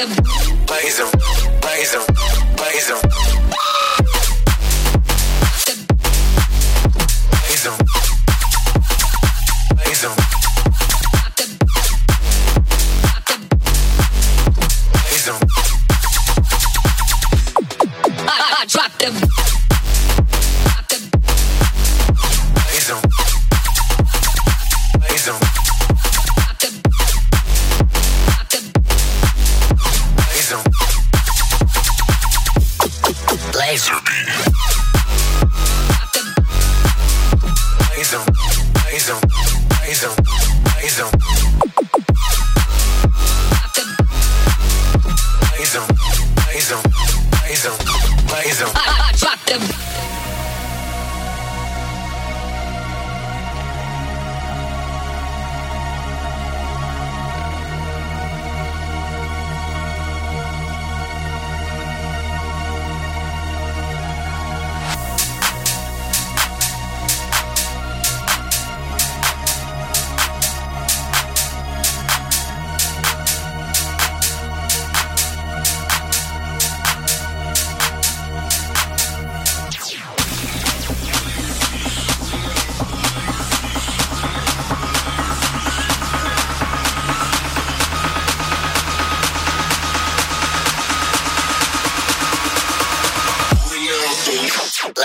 Blazer, blazer, blazer. Blazer, Blaze them, blaze them, blaze them, blaze. I, I dropped them.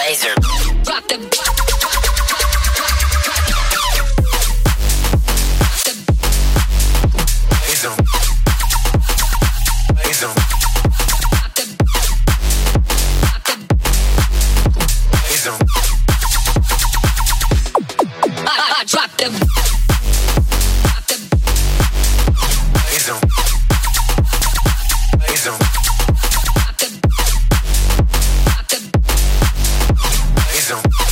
laser. Rock the. Show.